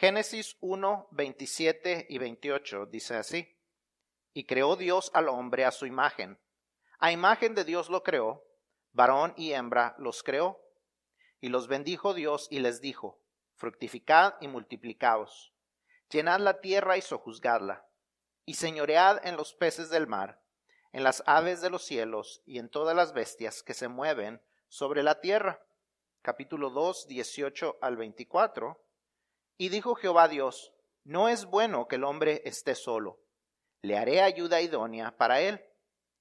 Génesis 1, 27 y 28 dice así. Y creó Dios al hombre a su imagen. A imagen de Dios lo creó, varón y hembra los creó. Y los bendijo Dios y les dijo, fructificad y multiplicaos, llenad la tierra y sojuzgadla, y señoread en los peces del mar, en las aves de los cielos y en todas las bestias que se mueven sobre la tierra. Capítulo 2, 18 al 24 y dijo Jehová Dios, no es bueno que el hombre esté solo, le haré ayuda idónea para él.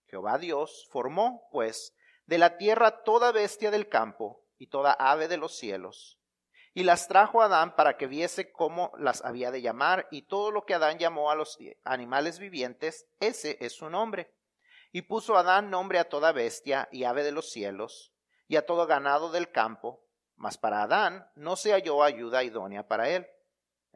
Jehová Dios formó, pues, de la tierra toda bestia del campo y toda ave de los cielos, y las trajo a Adán para que viese cómo las había de llamar, y todo lo que Adán llamó a los animales vivientes, ese es su nombre. Y puso Adán nombre a toda bestia y ave de los cielos, y a todo ganado del campo, mas para Adán no se halló ayuda idónea para él.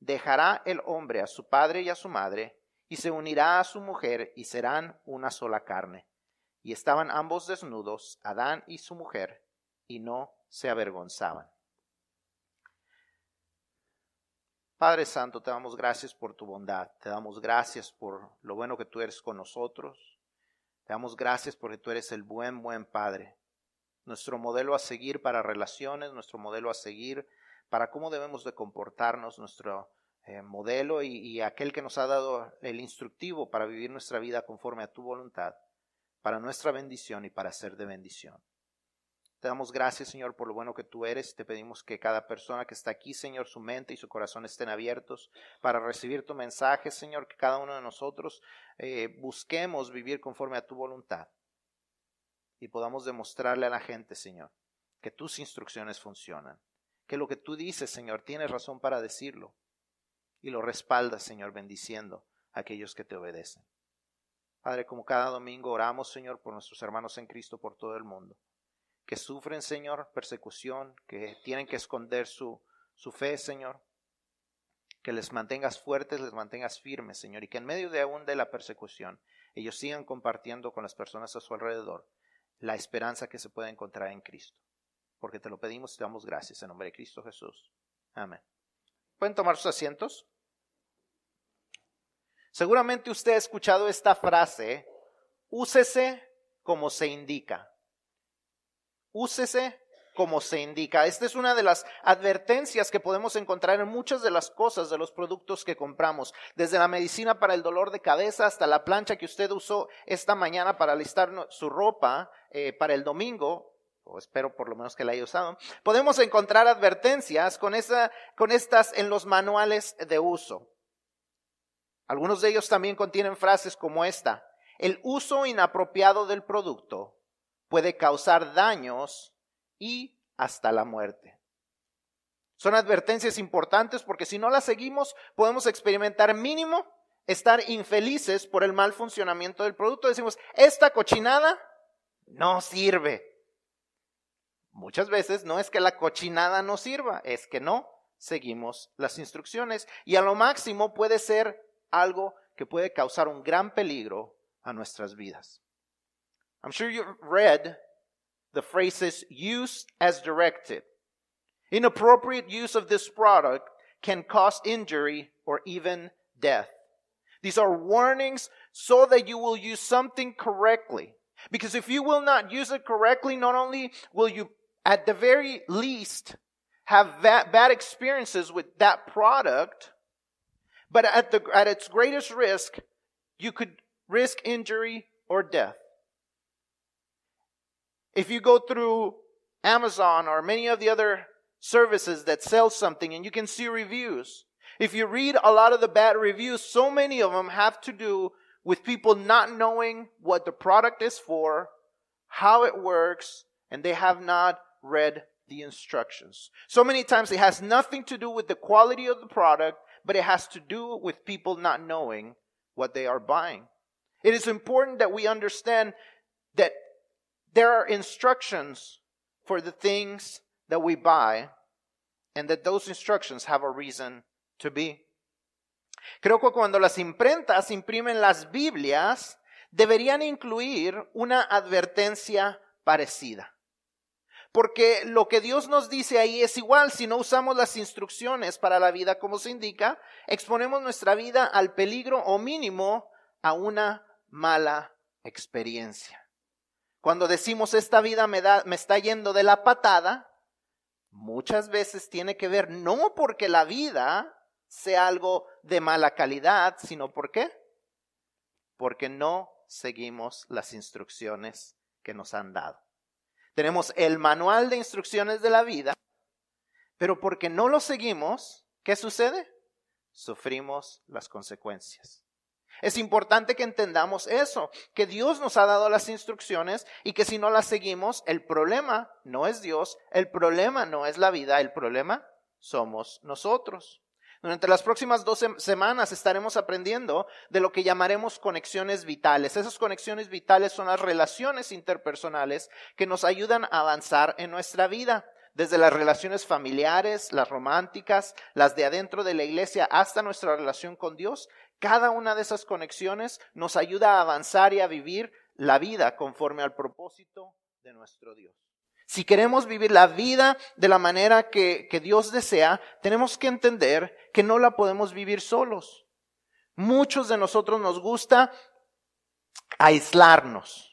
dejará el hombre a su padre y a su madre, y se unirá a su mujer, y serán una sola carne. Y estaban ambos desnudos, Adán y su mujer, y no se avergonzaban. Padre Santo, te damos gracias por tu bondad, te damos gracias por lo bueno que tú eres con nosotros, te damos gracias porque tú eres el buen, buen Padre, nuestro modelo a seguir para relaciones, nuestro modelo a seguir para cómo debemos de comportarnos, nuestro eh, modelo y, aquel que nos ha dado el instructivo para vivir nuestra vida conforme a tu voluntad, para nuestra bendición y para ser de bendición. Te damos gracias, Señor, por lo bueno que tú eres. Te pedimos que cada persona que está aquí, Señor, su mente y su corazón estén abiertos para recibir tu mensaje, Señor, que cada uno de nosotros eh, busquemos vivir conforme a tu voluntad y podamos demostrarle a la gente, Señor, que tus instrucciones funcionan que lo que tú dices, Señor, tienes razón para decirlo. Y lo respaldas, Señor, bendiciendo a aquellos que te obedecen. Padre, como cada domingo oramos, Señor, por nuestros hermanos en Cristo por todo el mundo, que sufren, Señor, persecución, que tienen que esconder su, su fe, Señor, que les mantengas fuertes, les mantengas firmes, Señor, y que en medio de aún de la persecución, ellos sigan compartiendo con las personas a su alrededor la esperanza que se puede encontrar en Cristo porque te lo pedimos y te damos gracias en nombre de Cristo Jesús. Amén. ¿Pueden tomar sus asientos? Seguramente usted ha escuchado esta frase, úsese como se indica. Úsese como se indica. Esta es una de las advertencias que podemos encontrar en muchas de las cosas de los productos que compramos, desde la medicina para el dolor de cabeza hasta la plancha que usted usó esta mañana para alistar su ropa eh, para el domingo espero por lo menos que la haya usado, podemos encontrar advertencias con, esa, con estas en los manuales de uso. Algunos de ellos también contienen frases como esta. El uso inapropiado del producto puede causar daños y hasta la muerte. Son advertencias importantes porque si no las seguimos podemos experimentar mínimo estar infelices por el mal funcionamiento del producto. Decimos, esta cochinada no sirve. Muchas veces no es que la cochinada no sirva, es que no seguimos las instrucciones y a lo máximo puede ser algo que puede causar un gran peligro a nuestras vidas. I'm sure you've read the phrases use as directed. Inappropriate use of this product can cause injury or even death. These are warnings so that you will use something correctly. Because if you will not use it correctly, not only will you at the very least, have bad experiences with that product, but at, the, at its greatest risk, you could risk injury or death. If you go through Amazon or many of the other services that sell something and you can see reviews, if you read a lot of the bad reviews, so many of them have to do with people not knowing what the product is for, how it works, and they have not read the instructions. So many times it has nothing to do with the quality of the product, but it has to do with people not knowing what they are buying. It is important that we understand that there are instructions for the things that we buy and that those instructions have a reason to be. Creo que cuando las imprentas imprimen las Biblias, deberían incluir una advertencia parecida. Porque lo que Dios nos dice ahí es igual, si no usamos las instrucciones para la vida como se indica, exponemos nuestra vida al peligro o mínimo a una mala experiencia. Cuando decimos esta vida me, da, me está yendo de la patada, muchas veces tiene que ver no porque la vida sea algo de mala calidad, sino ¿por qué? Porque no seguimos las instrucciones que nos han dado. Tenemos el manual de instrucciones de la vida, pero porque no lo seguimos, ¿qué sucede? Sufrimos las consecuencias. Es importante que entendamos eso, que Dios nos ha dado las instrucciones y que si no las seguimos, el problema no es Dios, el problema no es la vida, el problema somos nosotros. Durante las próximas dos semanas estaremos aprendiendo de lo que llamaremos conexiones vitales. Esas conexiones vitales son las relaciones interpersonales que nos ayudan a avanzar en nuestra vida, desde las relaciones familiares, las románticas, las de adentro de la iglesia, hasta nuestra relación con Dios. Cada una de esas conexiones nos ayuda a avanzar y a vivir la vida conforme al propósito de nuestro Dios. Si queremos vivir la vida de la manera que, Dios desea, tenemos que entender que no la podemos vivir solos. Muchos de nosotros nos gusta aislarnos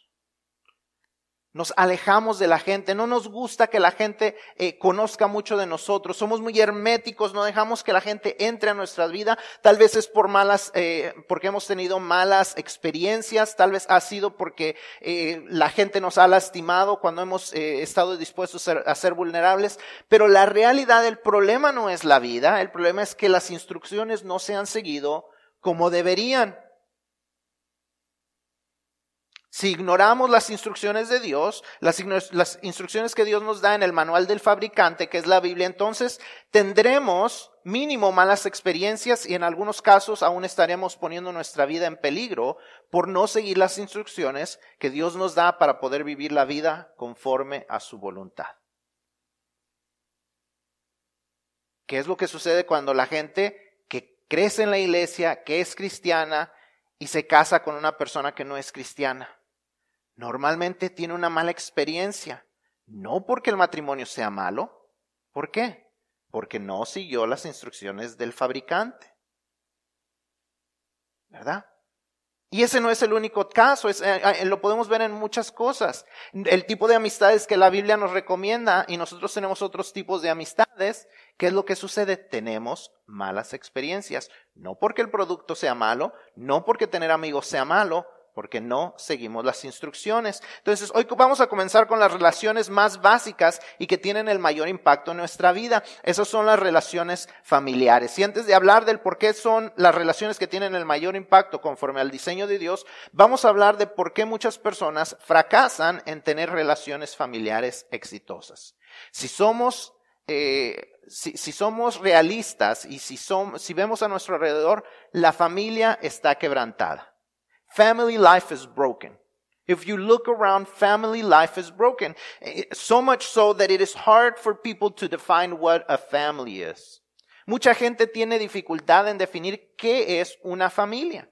nos alejamos de la gente, no nos gusta que la gente eh, conozca mucho de nosotros, somos muy herméticos, no dejamos que la gente entre a nuestra vida, tal vez es por malas, eh, porque hemos tenido malas experiencias, tal vez ha sido porque eh, la gente nos ha lastimado cuando hemos estado dispuestos a ser vulnerables, pero la realidad del problema no es la vida, el problema es que las instrucciones no se han seguido como deberían. Si ignoramos las instrucciones de Dios, las, instrucciones que Dios nos da en el manual del fabricante, que es la Biblia, entonces tendremos mínimo malas experiencias y en algunos casos aún estaremos poniendo nuestra vida en peligro por no seguir las instrucciones que Dios nos da para poder vivir la vida conforme a su voluntad. ¿Qué es lo que sucede cuando la gente que crece en la iglesia, que es cristiana, y se casa con una persona que no es cristiana? Normalmente tiene una mala experiencia. No porque el matrimonio sea malo. ¿Por qué? Porque no siguió las instrucciones del fabricante. ¿Verdad? Y ese no es el único caso, eh, eh, lo podemos ver en muchas cosas. El tipo de amistades que la Biblia nos recomienda y nosotros tenemos otros tipos de amistades, ¿qué es lo que sucede? Tenemos malas experiencias. No porque el producto sea malo, no porque tener amigos sea malo, porque no seguimos las instrucciones. Entonces, hoy vamos a comenzar con las relaciones más básicas y que tienen el mayor impacto en nuestra vida. Esas son las relaciones familiares. Y antes de hablar del por qué son las relaciones que tienen el mayor impacto conforme al diseño de Dios, vamos a hablar de por qué muchas personas fracasan en tener relaciones familiares exitosas. Si somos eh, si, si, somos realistas y si, somos, si vemos a nuestro alrededor, la familia está quebrantada. Family life is broken. If you look around, family life is broken. So much so that it is hard for people to define what a family is. Mucha gente tiene dificultad en definir qué es una familia.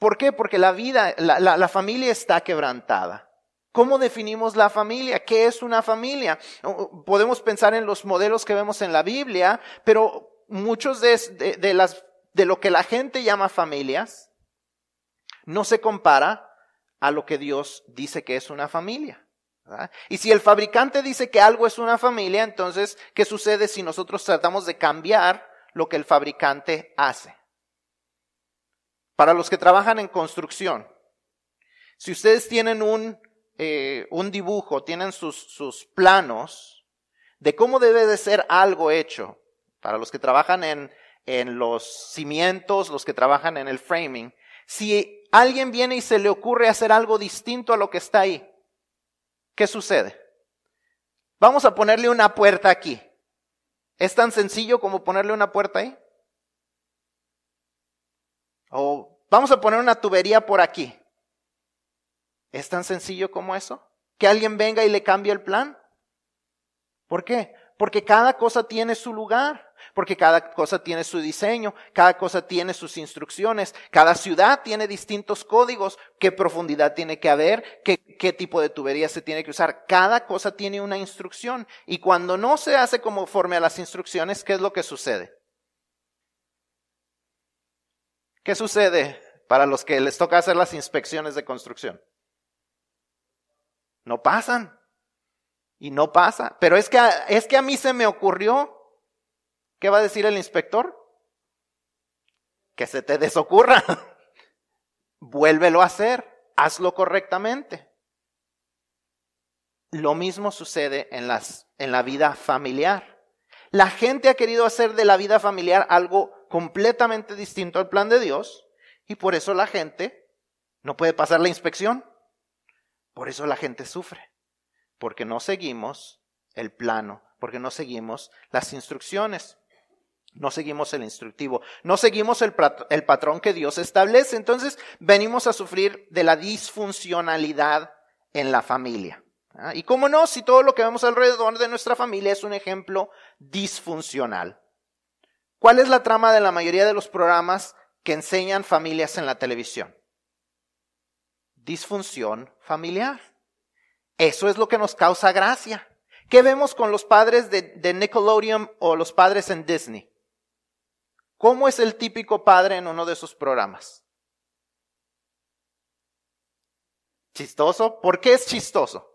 ¿Por qué? Porque la vida, la, familia está quebrantada. ¿Cómo definimos la familia? ¿Qué es una familia? Podemos pensar en los modelos que vemos en la Biblia, pero muchos de, de, de, las, de lo que la gente llama familias no se compara a lo que Dios dice que es una familia. Y si el fabricante dice que algo es una familia, entonces, ¿qué sucede si nosotros tratamos de cambiar lo que el fabricante hace? Para los que trabajan en construcción, si ustedes tienen un, eh, un dibujo, tienen sus, sus planos de cómo debe de ser algo hecho, para los que trabajan en, en los cimientos, los que trabajan en el framing, si alguien viene y se le ocurre hacer algo distinto a lo que está ahí, ¿qué sucede? Vamos a ponerle una puerta aquí. ¿Es tan sencillo como ponerle una puerta ahí? O vamos a poner una tubería por aquí. ¿Es tan sencillo como eso? ¿Que alguien venga y le cambie el plan? ¿Por qué? Porque cada cosa tiene su lugar porque cada cosa tiene su diseño, cada cosa tiene sus instrucciones, cada ciudad tiene distintos códigos, qué profundidad tiene que haber, qué, tipo de tubería se tiene que usar. Cada cosa tiene una instrucción. Y cuando no se hace conforme a las instrucciones, ¿qué es lo que sucede? ¿Qué sucede para los que les toca hacer las inspecciones de construcción? No pasan. Y no pasa. Pero es que, es que a mí se me ocurrió. ¿Qué va a decir el inspector? Que se te desocurra. Vuélvelo a hacer. Hazlo correctamente. Lo mismo sucede en, las, en la vida familiar. La gente ha querido hacer de la vida familiar algo completamente distinto al plan de Dios y por eso la gente no puede pasar la inspección. Por eso la gente sufre porque no seguimos el plano, porque no seguimos las instrucciones. No seguimos el instructivo, no seguimos el, patrón que Dios establece. Entonces venimos a sufrir de la disfuncionalidad en la familia. ¿Ah? Y cómo no, si todo lo que vemos alrededor de nuestra familia es un ejemplo disfuncional. ¿Cuál es la trama de la mayoría de los programas que enseñan familias en la televisión? Disfunción familiar. Eso es lo que nos causa gracia. ¿Qué vemos con los padres de, Nickelodeon o los padres en Disney? ¿Cómo es el típico padre en uno de esos programas? ¿Chistoso? ¿Por qué es chistoso?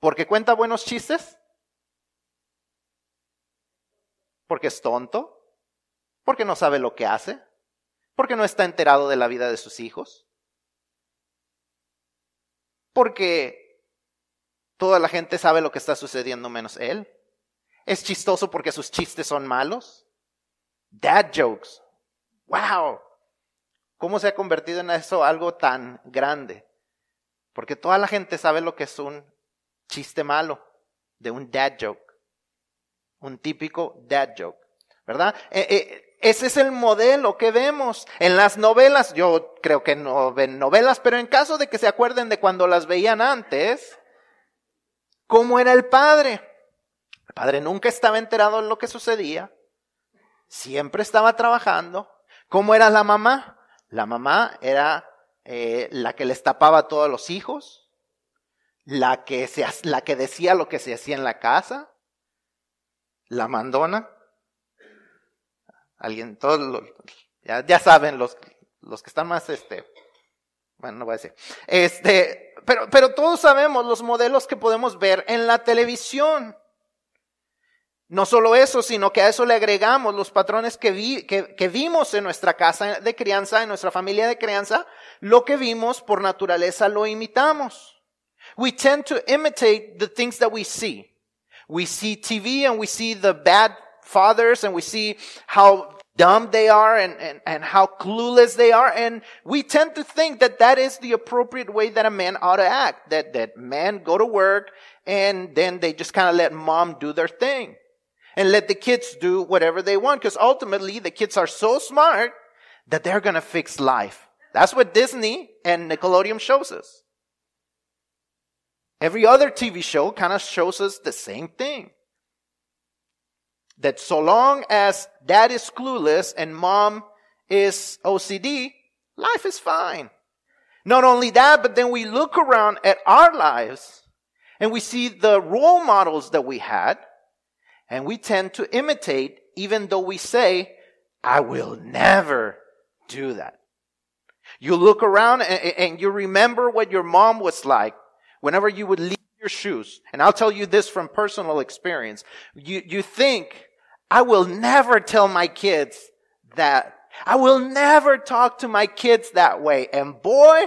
¿Porque cuenta buenos chistes? ¿Porque es tonto? ¿Porque no sabe lo que hace? ¿Porque no está enterado de la vida de sus hijos? ¿Porque Toda la gente sabe lo que está sucediendo menos él. Es chistoso porque sus chistes son malos. Dad jokes. Wow. ¿Cómo se ha convertido en eso algo tan grande? Porque toda la gente sabe lo que es un chiste malo de un dad joke. Un típico dad joke. ¿Verdad? Eh, eh, ese es el modelo que vemos en las novelas. Yo creo que no ven novelas, pero en caso de que se acuerden de cuando las veían antes, ¿Cómo era el padre? El padre nunca estaba enterado de lo que sucedía. Siempre estaba trabajando. ¿Cómo era la mamá? La mamá era eh, la que les tapaba a todos los hijos, la que, se, la que decía lo que se hacía en la casa, la mandona. Alguien, todos ya, ya, saben los, los que están más, este, bueno, no voy a decir, este, pero, pero todos sabemos los modelos que podemos ver en la televisión. No solo eso, sino que a eso le agregamos los patrones que, vi, que, que, vimos en nuestra casa de crianza, en nuestra familia de crianza, lo que vimos por naturaleza lo imitamos. We tend to imitate the things that we see. We see TV and we see the bad fathers and we see how dumb they are and, and, and how clueless they are. And we tend to think that that is the appropriate way that a man ought to act. That, that men go to work and then they just kind of let mom do their thing and let the kids do whatever they want. Cause ultimately the kids are so smart that they're going to fix life. That's what Disney and Nickelodeon shows us. Every other TV show kind of shows us the same thing that so long as dad is clueless and mom is OCD, life is fine. Not only that, but then we look around at our lives and we see the role models that we had and we tend to imitate even though we say, I will never do that. You look around and, and you remember what your mom was like whenever you would leave your shoes. And I'll tell you this from personal experience. You, you think I will never tell my kids that. I will never talk to my kids that way. And boy,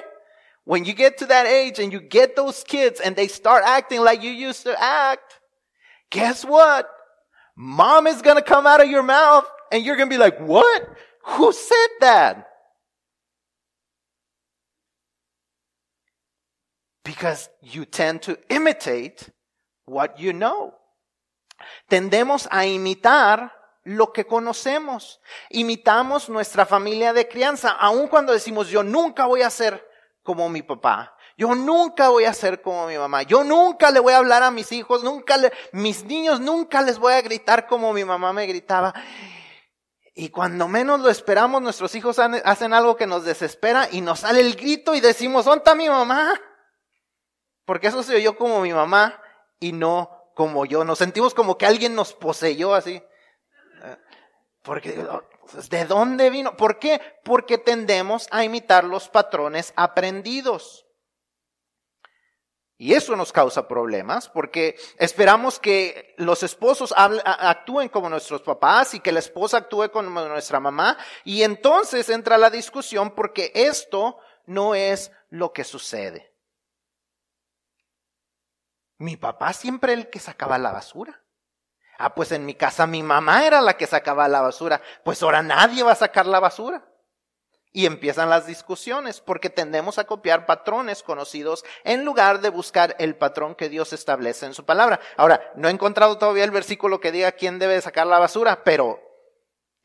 when you get to that age and you get those kids and they start acting like you used to act, guess what? Mom is going to come out of your mouth and you're going to be like, what? Who said that? Because you tend to imitate what you know. Tendemos a imitar lo que conocemos. Imitamos nuestra familia de crianza, aun cuando decimos yo nunca voy a ser como mi papá. Yo nunca voy a ser como mi mamá. Yo nunca le voy a hablar a mis hijos, nunca le, mis niños nunca les voy a gritar como mi mamá me gritaba. Y cuando menos lo esperamos, nuestros hijos hacen algo que nos desespera y nos sale el grito y decimos, ¿dónde mi mamá? Porque eso se oyó como mi mamá y no como yo. Nos sentimos como que alguien nos poseyó así. Porque, pues, ¿de dónde vino? ¿Por qué? Porque tendemos a imitar los patrones aprendidos. Y eso nos causa problemas porque esperamos que los esposos actúen como nuestros papás y que la esposa actúe como nuestra mamá. Y entonces entra la discusión porque esto no es lo que sucede. Mi papá siempre el que sacaba la basura. Ah, pues en mi casa mi mamá era la que sacaba la basura. Pues ahora nadie va a sacar la basura. Y empiezan las discusiones porque tendemos a copiar patrones conocidos en lugar de buscar el patrón que Dios establece en su palabra. Ahora, no he encontrado todavía el versículo que diga quién debe sacar la basura, pero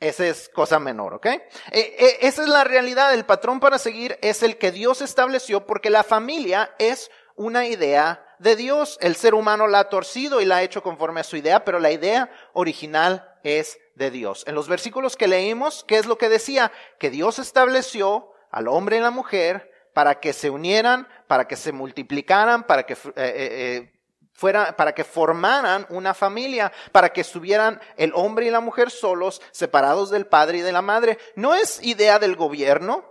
esa es cosa menor, ¿ok? E, e, esa es la realidad. El patrón para seguir es el que Dios estableció porque la familia es una idea de Dios. El ser humano la ha torcido y la ha hecho conforme a su idea, pero la idea original es de Dios. En los versículos que leímos, ¿qué es lo que decía? Que Dios estableció al hombre y la mujer para que se unieran, para que se multiplicaran, para que eh, eh, eh, fuera, para que formaran una familia, para que estuvieran el hombre y la mujer solos, separados del padre y de la madre. No es idea del gobierno,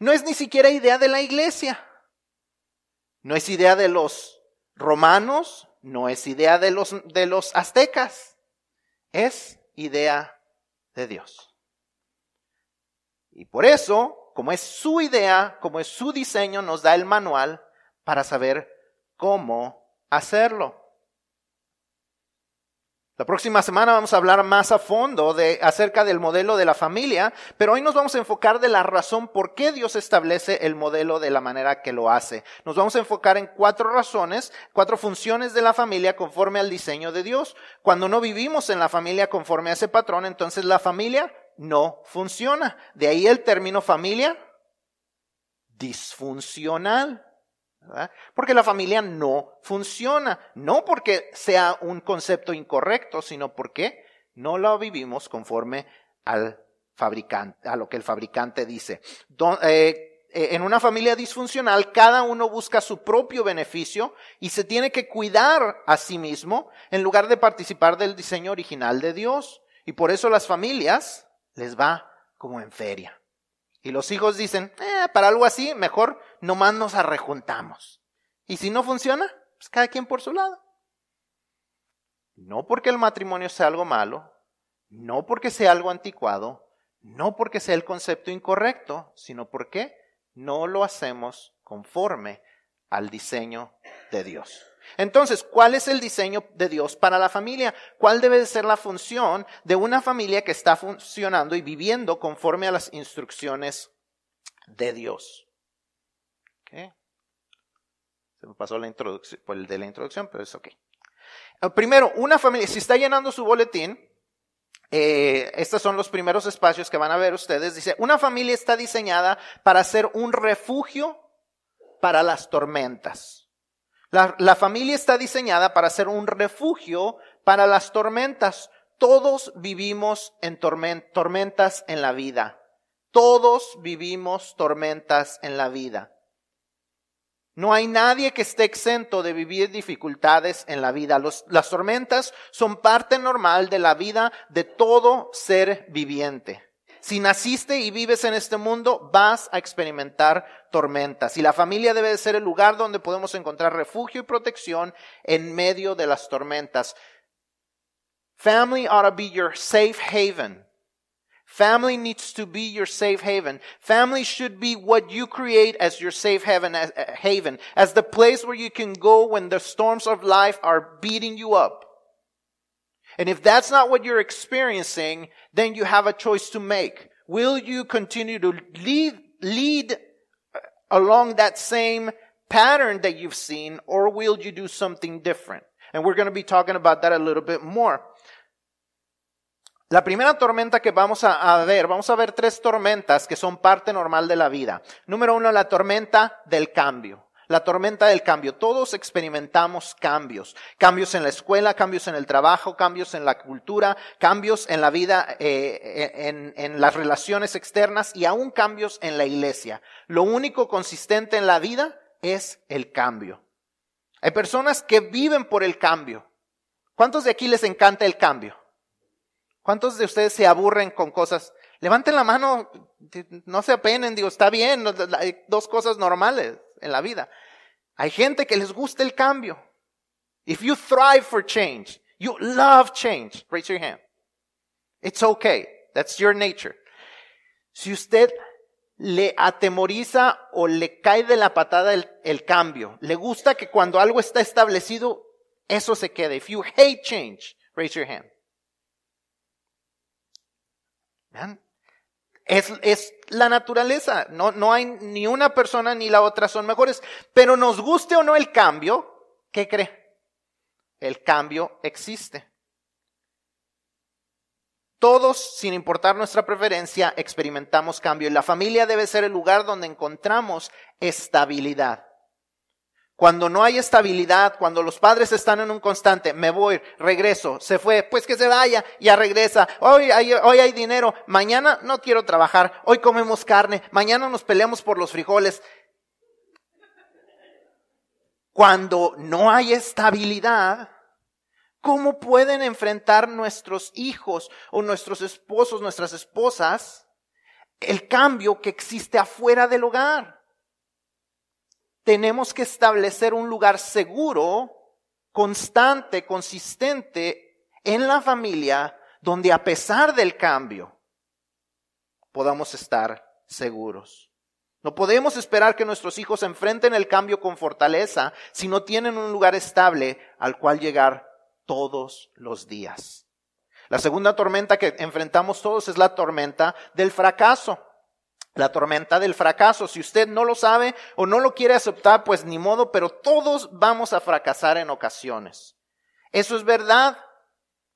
no es ni siquiera idea de la iglesia, no es idea de los romanos, no es idea de los, de los aztecas, es idea de Dios. Y por eso, como es su idea, como es su diseño, nos da el manual para saber cómo hacerlo. La próxima semana vamos a hablar más a fondo de, acerca del modelo de la familia, pero hoy nos vamos a enfocar de la razón por qué Dios establece el modelo de la manera que lo hace. Nos vamos a enfocar en cuatro razones, cuatro funciones de la familia conforme al diseño de Dios. Cuando no vivimos en la familia conforme a ese patrón, entonces la familia no funciona. De ahí el término familia disfuncional. Porque la familia no funciona, no porque sea un concepto incorrecto, sino porque no lo vivimos conforme al fabricante, a lo que el fabricante dice. Eh, eh, en una familia disfuncional, cada uno busca su propio beneficio y se tiene que cuidar a sí mismo en lugar de participar del diseño original de Dios. Y por eso las familias les va como en feria. Y los hijos dicen, eh, para algo así, mejor nomás nos arrejuntamos. Y si no funciona, pues cada quien por su lado. No porque el matrimonio sea algo malo, no porque sea algo anticuado, no porque sea el concepto incorrecto, sino porque no lo hacemos conforme al diseño de Dios. Entonces, ¿cuál es el diseño de Dios para la familia? ¿Cuál debe ser la función de una familia que está funcionando y viviendo conforme a las instrucciones de Dios? Se me pasó la introducción, el de la introducción, pero es ok. Eh, primero, una familia, si está llenando su boletín, eh, estos son los primeros espacios que van a ver ustedes. Dice, una familia está diseñada para ser un refugio para las tormentas. La, familia está diseñada para ser un refugio para las tormentas. Todos vivimos en tormentas en la vida. Todos vivimos tormentas en la vida. No hay nadie que esté exento de vivir dificultades en la vida. las tormentas son parte normal de la vida de todo ser viviente. Si naciste y vives en este mundo, vas a experimentar tormentas. Y la familia debe de ser el lugar donde podemos encontrar refugio y protección en medio de las tormentas. Family ought to be your safe haven. Family needs to be your safe haven. Family should be what you create as your safe haven, as, uh, haven, as the place where you can go when the storms of life are beating you up. And if that's not what you're experiencing, then you have a choice to make. Will you continue to lead, lead along that same pattern that you've seen, or will you do something different? And we're going to be talking about that a little bit more. La primera tormenta que vamos a, ver, vamos a ver tres tormentas que son parte normal de la vida. Número uno, la tormenta del cambio. La tormenta del cambio. Todos experimentamos cambios. Cambios en la escuela, cambios en el trabajo, cambios en la cultura, cambios en la vida, eh, en, en las relaciones externas y aún cambios en la iglesia. Lo único consistente en la vida es el cambio. Hay personas que viven por el cambio. ¿Cuántos de aquí les encanta el cambio? ¿Cuántos de ustedes se aburren con cosas? Levanten la mano, no se apenen, digo, está bien, hay dos cosas normales en la vida. Hay gente que les gusta el cambio. If you thrive for change, you love change, raise your hand. It's okay. That's your nature. Si usted le atemoriza o le cae de la patada el, cambio, le gusta que cuando algo está establecido, eso se quede. If you hate change, raise your hand. Es, es, la naturaleza. No, no hay ni una persona ni la otra son mejores. Pero nos guste o no el cambio, ¿qué cree? El cambio existe. Todos, sin importar nuestra preferencia, experimentamos cambio y la familia debe ser el lugar donde encontramos estabilidad. Cuando no hay estabilidad, cuando los padres están en un constante, me voy, regreso, se fue, pues que se vaya, ya regresa, hoy hay, hoy hay dinero, mañana no quiero trabajar, hoy comemos carne, mañana nos peleamos por los frijoles. Cuando no hay estabilidad, ¿cómo pueden enfrentar nuestros hijos o nuestros esposos, nuestras esposas, el cambio que existe afuera del hogar? Tenemos que establecer un lugar seguro, constante, consistente en la familia, donde a pesar del cambio podamos estar seguros. No podemos esperar que nuestros hijos enfrenten el cambio con fortaleza si no tienen un lugar estable al cual llegar todos los días. La segunda tormenta que enfrentamos todos es la tormenta del fracaso la tormenta del fracaso. Si usted no lo sabe o no lo quiere aceptar, pues ni modo, pero todos vamos a fracasar en ocasiones. Eso es verdad.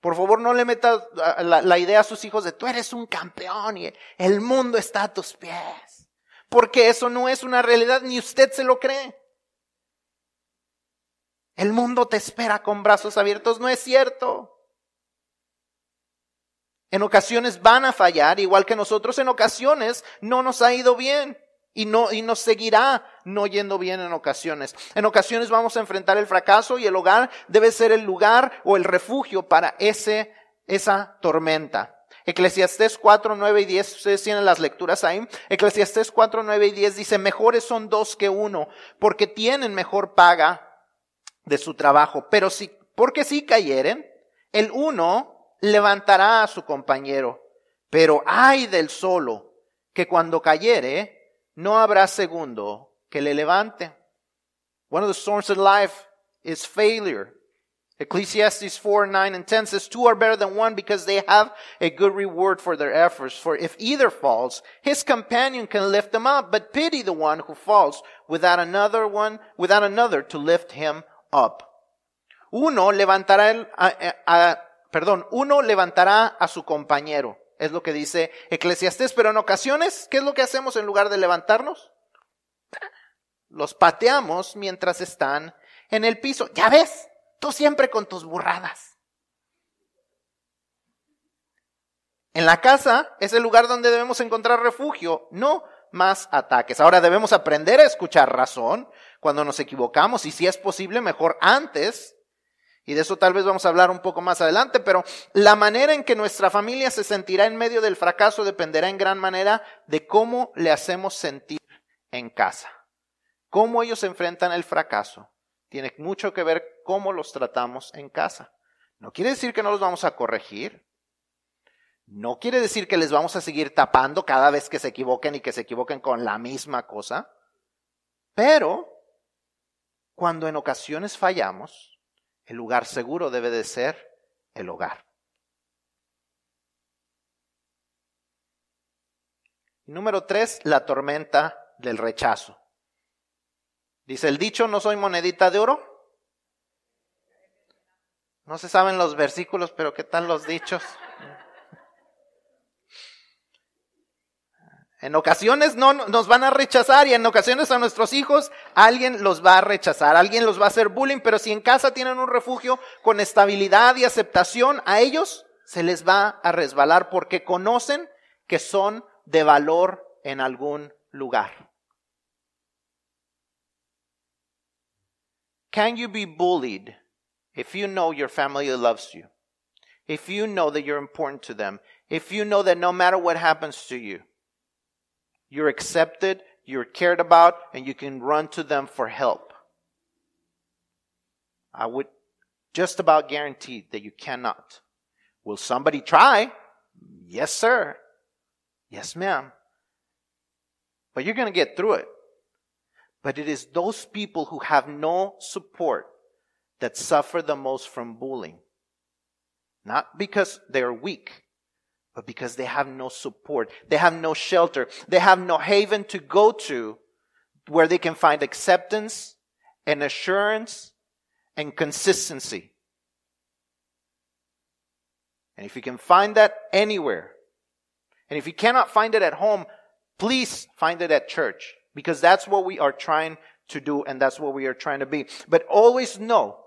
Por favor, no le meta la, idea a sus hijos de tú eres un campeón y el mundo está a tus pies. Porque eso no es una realidad, ni usted se lo cree. El mundo te espera con brazos abiertos, no es cierto. En ocasiones van a fallar, igual que nosotros en ocasiones no nos ha ido bien y no y nos seguirá no yendo bien en ocasiones. En ocasiones vamos a enfrentar el fracaso y el hogar debe ser el lugar o el refugio para ese esa tormenta. Eclesiastés 4, 9 y 10, ustedes tienen las lecturas ahí. Eclesiastés 4, 9 y 10 dice, mejores son dos que uno, porque tienen mejor paga de su trabajo. Pero si, porque si cayeren, el uno levantará a su compañero, pero ay del solo, que cuando cayere, no habrá segundo que le levante. One of the storms of life is failure. Ecclesiastes 4, 9 and 10 says, Two are better than one because they have a good reward for their efforts. For if either falls, his companion can lift them up, but pity the one who falls without another one, without another to lift him up. Uno levantará a, perdón, uno levantará a su compañero. Es lo que dice Eclesiastés, pero en ocasiones, ¿qué es lo que hacemos en lugar de levantarnos? Los pateamos mientras están en el piso. Ya ves, tú siempre con tus burradas. En la casa es el lugar donde debemos encontrar refugio, no más ataques. Ahora debemos aprender a escuchar razón cuando nos equivocamos y si es posible, mejor antes y de eso tal vez vamos a hablar un poco más adelante, pero la manera en que nuestra familia se sentirá en medio del fracaso dependerá en gran manera de cómo le hacemos sentir en casa. Cómo ellos enfrentan el fracaso tiene mucho que ver cómo los tratamos en casa. No quiere decir que no los vamos a corregir. No quiere decir que les vamos a seguir tapando cada vez que se equivoquen y que se equivoquen con la misma cosa. Pero cuando en ocasiones fallamos, el lugar seguro debe de ser el hogar. Número tres, la tormenta del rechazo. Dice el dicho, no soy monedita de oro. No se saben los versículos, pero ¿qué tal los dichos? En ocasiones no nos van a rechazar y en ocasiones a nuestros hijos alguien los va a rechazar, alguien los va a hacer bullying, pero si en casa tienen un refugio con estabilidad y aceptación, a ellos se les va a resbalar porque conocen que son de valor en algún lugar. Can you be bullied if you know your family loves you? If you know that you're important to them? If you know that no matter what happens to you, you're accepted, you're cared about, and you can run to them for help? I would just about guarantee that you cannot. Will somebody try? Yes, sir. Yes, ma'am. But you're going to get through it. But it is those people who have no support that suffer the most from bullying. Not because they're weak, but because they have no support. They have no shelter. They have no haven to go to where they can find acceptance and assurance and consistency. And if you can find that anywhere, and if you cannot find it at home, please find it at church because that's what we are trying to do and that's what we are trying to be. But always know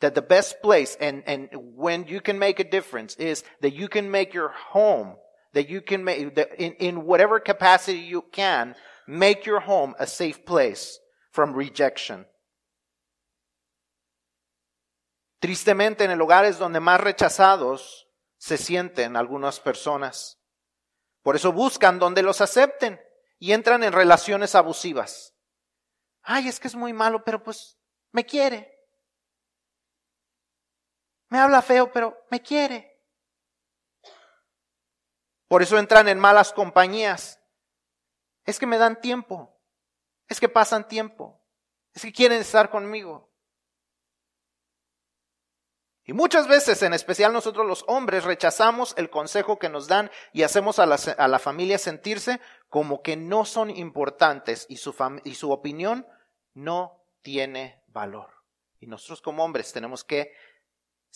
that the best place and, and when you can make a difference is that you can make your home, that you can make, that in, in whatever capacity you can, make your home a safe place from rejection. Tristemente, en el hogar es donde más rechazados se sienten algunas personas. Por eso buscan donde los acepten y entran en relaciones abusivas. Ay, es que es muy malo, pero pues me quiere. Me habla feo, pero me quiere. Por eso entran en malas compañías. Es que me dan tiempo. Es que pasan tiempo. Es que quieren estar conmigo. Y muchas veces, en especial nosotros los hombres, rechazamos el consejo que nos dan y hacemos a la, a la familia sentirse como que no son importantes y su, y su opinión no tiene valor. Y nosotros como hombres tenemos que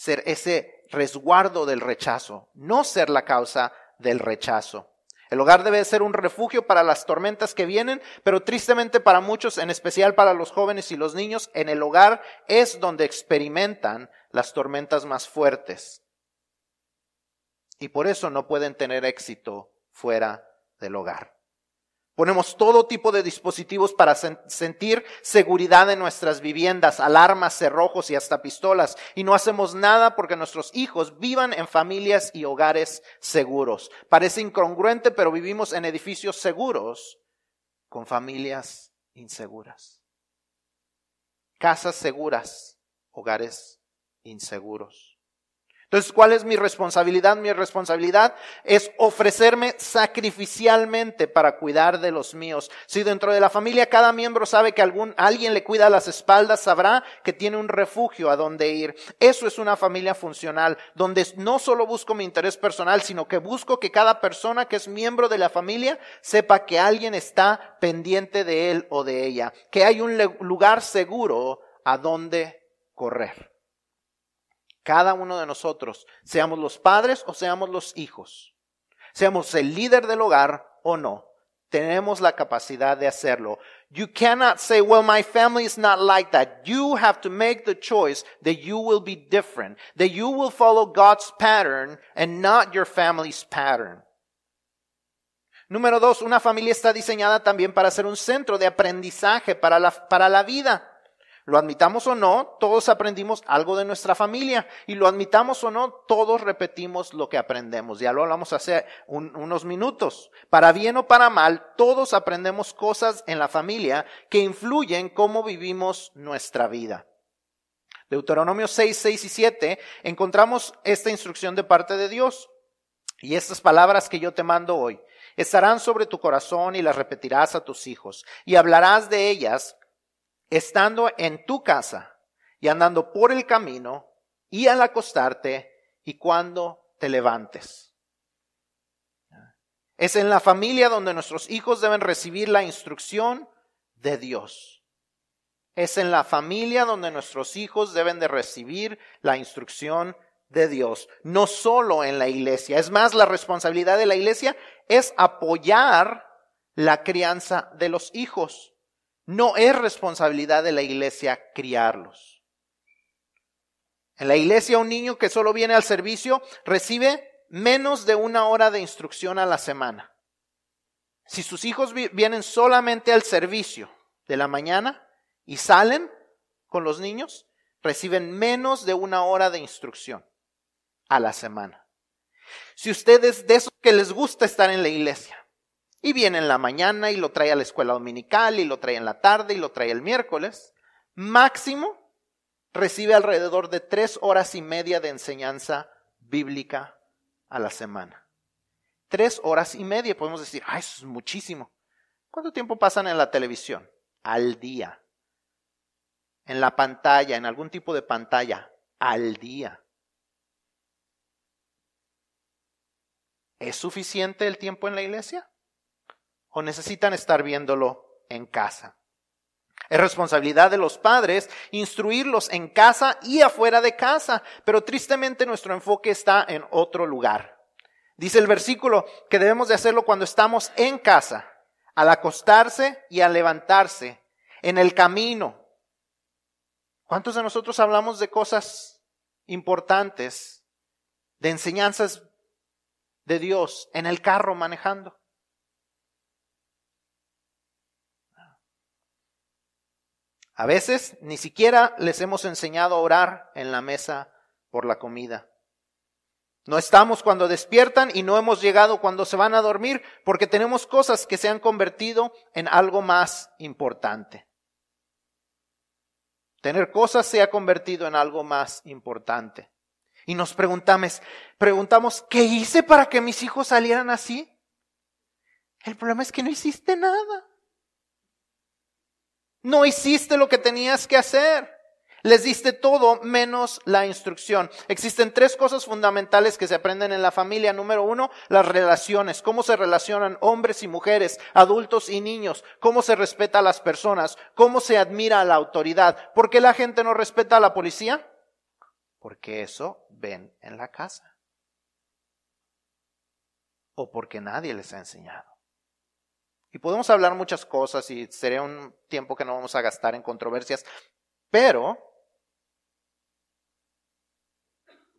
ser ese resguardo del rechazo, no ser la causa del rechazo. El hogar debe ser un refugio para las tormentas que vienen, pero tristemente para muchos, en especial para los jóvenes y los niños, en el hogar es donde experimentan las tormentas más fuertes. Y por eso no pueden tener éxito fuera del hogar. Ponemos todo tipo de dispositivos para sentir seguridad en nuestras viviendas, alarmas, cerrojos y hasta pistolas. Y no hacemos nada porque nuestros hijos vivan en familias y hogares seguros. Parece incongruente, pero vivimos en edificios seguros con familias inseguras. Casas seguras, hogares inseguros. Entonces, ¿cuál es mi responsabilidad? Mi responsabilidad es ofrecerme sacrificialmente para cuidar de los míos. Si dentro de la familia cada miembro sabe que algún, alguien le cuida las espaldas, sabrá que tiene un refugio a donde ir. Eso es una familia funcional, donde no solo busco mi interés personal, sino que busco que cada persona que es miembro de la familia sepa que alguien está pendiente de él o de ella, que hay un lugar seguro a donde correr. Cada uno de nosotros, seamos los padres o seamos los hijos, seamos el líder del hogar o no, tenemos la capacidad de hacerlo. You cannot say, well, my family is not like that. You have to make the choice that you will be different, that you will follow God's pattern and not your family's pattern. Número dos, una familia está diseñada también para ser un centro de aprendizaje para la, para la vida. Lo admitamos o no, todos aprendimos algo de nuestra familia y lo admitamos o no, todos repetimos lo que aprendemos. Ya lo hablamos hace unos minutos. Para bien o para mal, todos aprendemos cosas en la familia que influyen cómo vivimos nuestra vida. Deuteronomio 6, 6 y 7 encontramos esta instrucción de parte de Dios. Y estas palabras que yo te mando hoy estarán sobre tu corazón y las repetirás a tus hijos y hablarás de ellas estando en tu casa y andando por el camino y al acostarte y cuando te levantes. Es en la familia donde nuestros hijos deben recibir la instrucción de Dios. Es en la familia donde nuestros hijos deben de recibir la instrucción de Dios, no solo en la iglesia. Es más, la responsabilidad de la iglesia es apoyar la crianza de los hijos. No es responsabilidad de la iglesia criarlos. En la iglesia un niño que solo viene al servicio recibe menos de una hora de instrucción a la semana. Si sus hijos vienen solamente al servicio de la mañana y salen con los niños, reciben menos de una hora de instrucción a la semana. Si ustedes de esos que les gusta estar en la iglesia y viene en la mañana y lo trae a la escuela dominical y lo trae en la tarde y lo trae el miércoles, máximo recibe alrededor de tres horas y media de enseñanza bíblica a la semana. Tres horas y media, podemos decir, ah, eso es muchísimo. ¿Cuánto tiempo pasan en la televisión? Al día. En la pantalla, en algún tipo de pantalla, al día. ¿Es suficiente el tiempo en la iglesia? ¿O necesitan estar viéndolo en casa? Es responsabilidad de los padres instruirlos en casa y afuera de casa, pero tristemente nuestro enfoque está en otro lugar. Dice el versículo que debemos de hacerlo cuando estamos en casa, al acostarse y al levantarse, en el camino. ¿Cuántos de nosotros hablamos de cosas importantes, de enseñanzas de Dios en el carro manejando. A veces ni siquiera les hemos enseñado a orar en la mesa por la comida. No estamos cuando despiertan y no hemos llegado cuando se van a dormir porque tenemos cosas que se han convertido en algo más importante. Tener cosas se ha convertido en algo más importante. Y nos preguntamos, preguntamos, ¿qué hice para que mis hijos salieran así? El problema es que no hiciste nada. No hiciste lo que tenías que hacer. Les diste todo menos la instrucción. Existen tres cosas fundamentales que se aprenden en la familia. Número uno, las relaciones. Cómo se relacionan hombres y mujeres, adultos y niños. Cómo se respeta a las personas. Cómo se admira a la autoridad. ¿Por qué la gente no respeta a la policía? porque eso ven en la casa. O porque nadie les ha enseñado. Y podemos hablar muchas cosas y sería un tiempo que no vamos a gastar en controversias, pero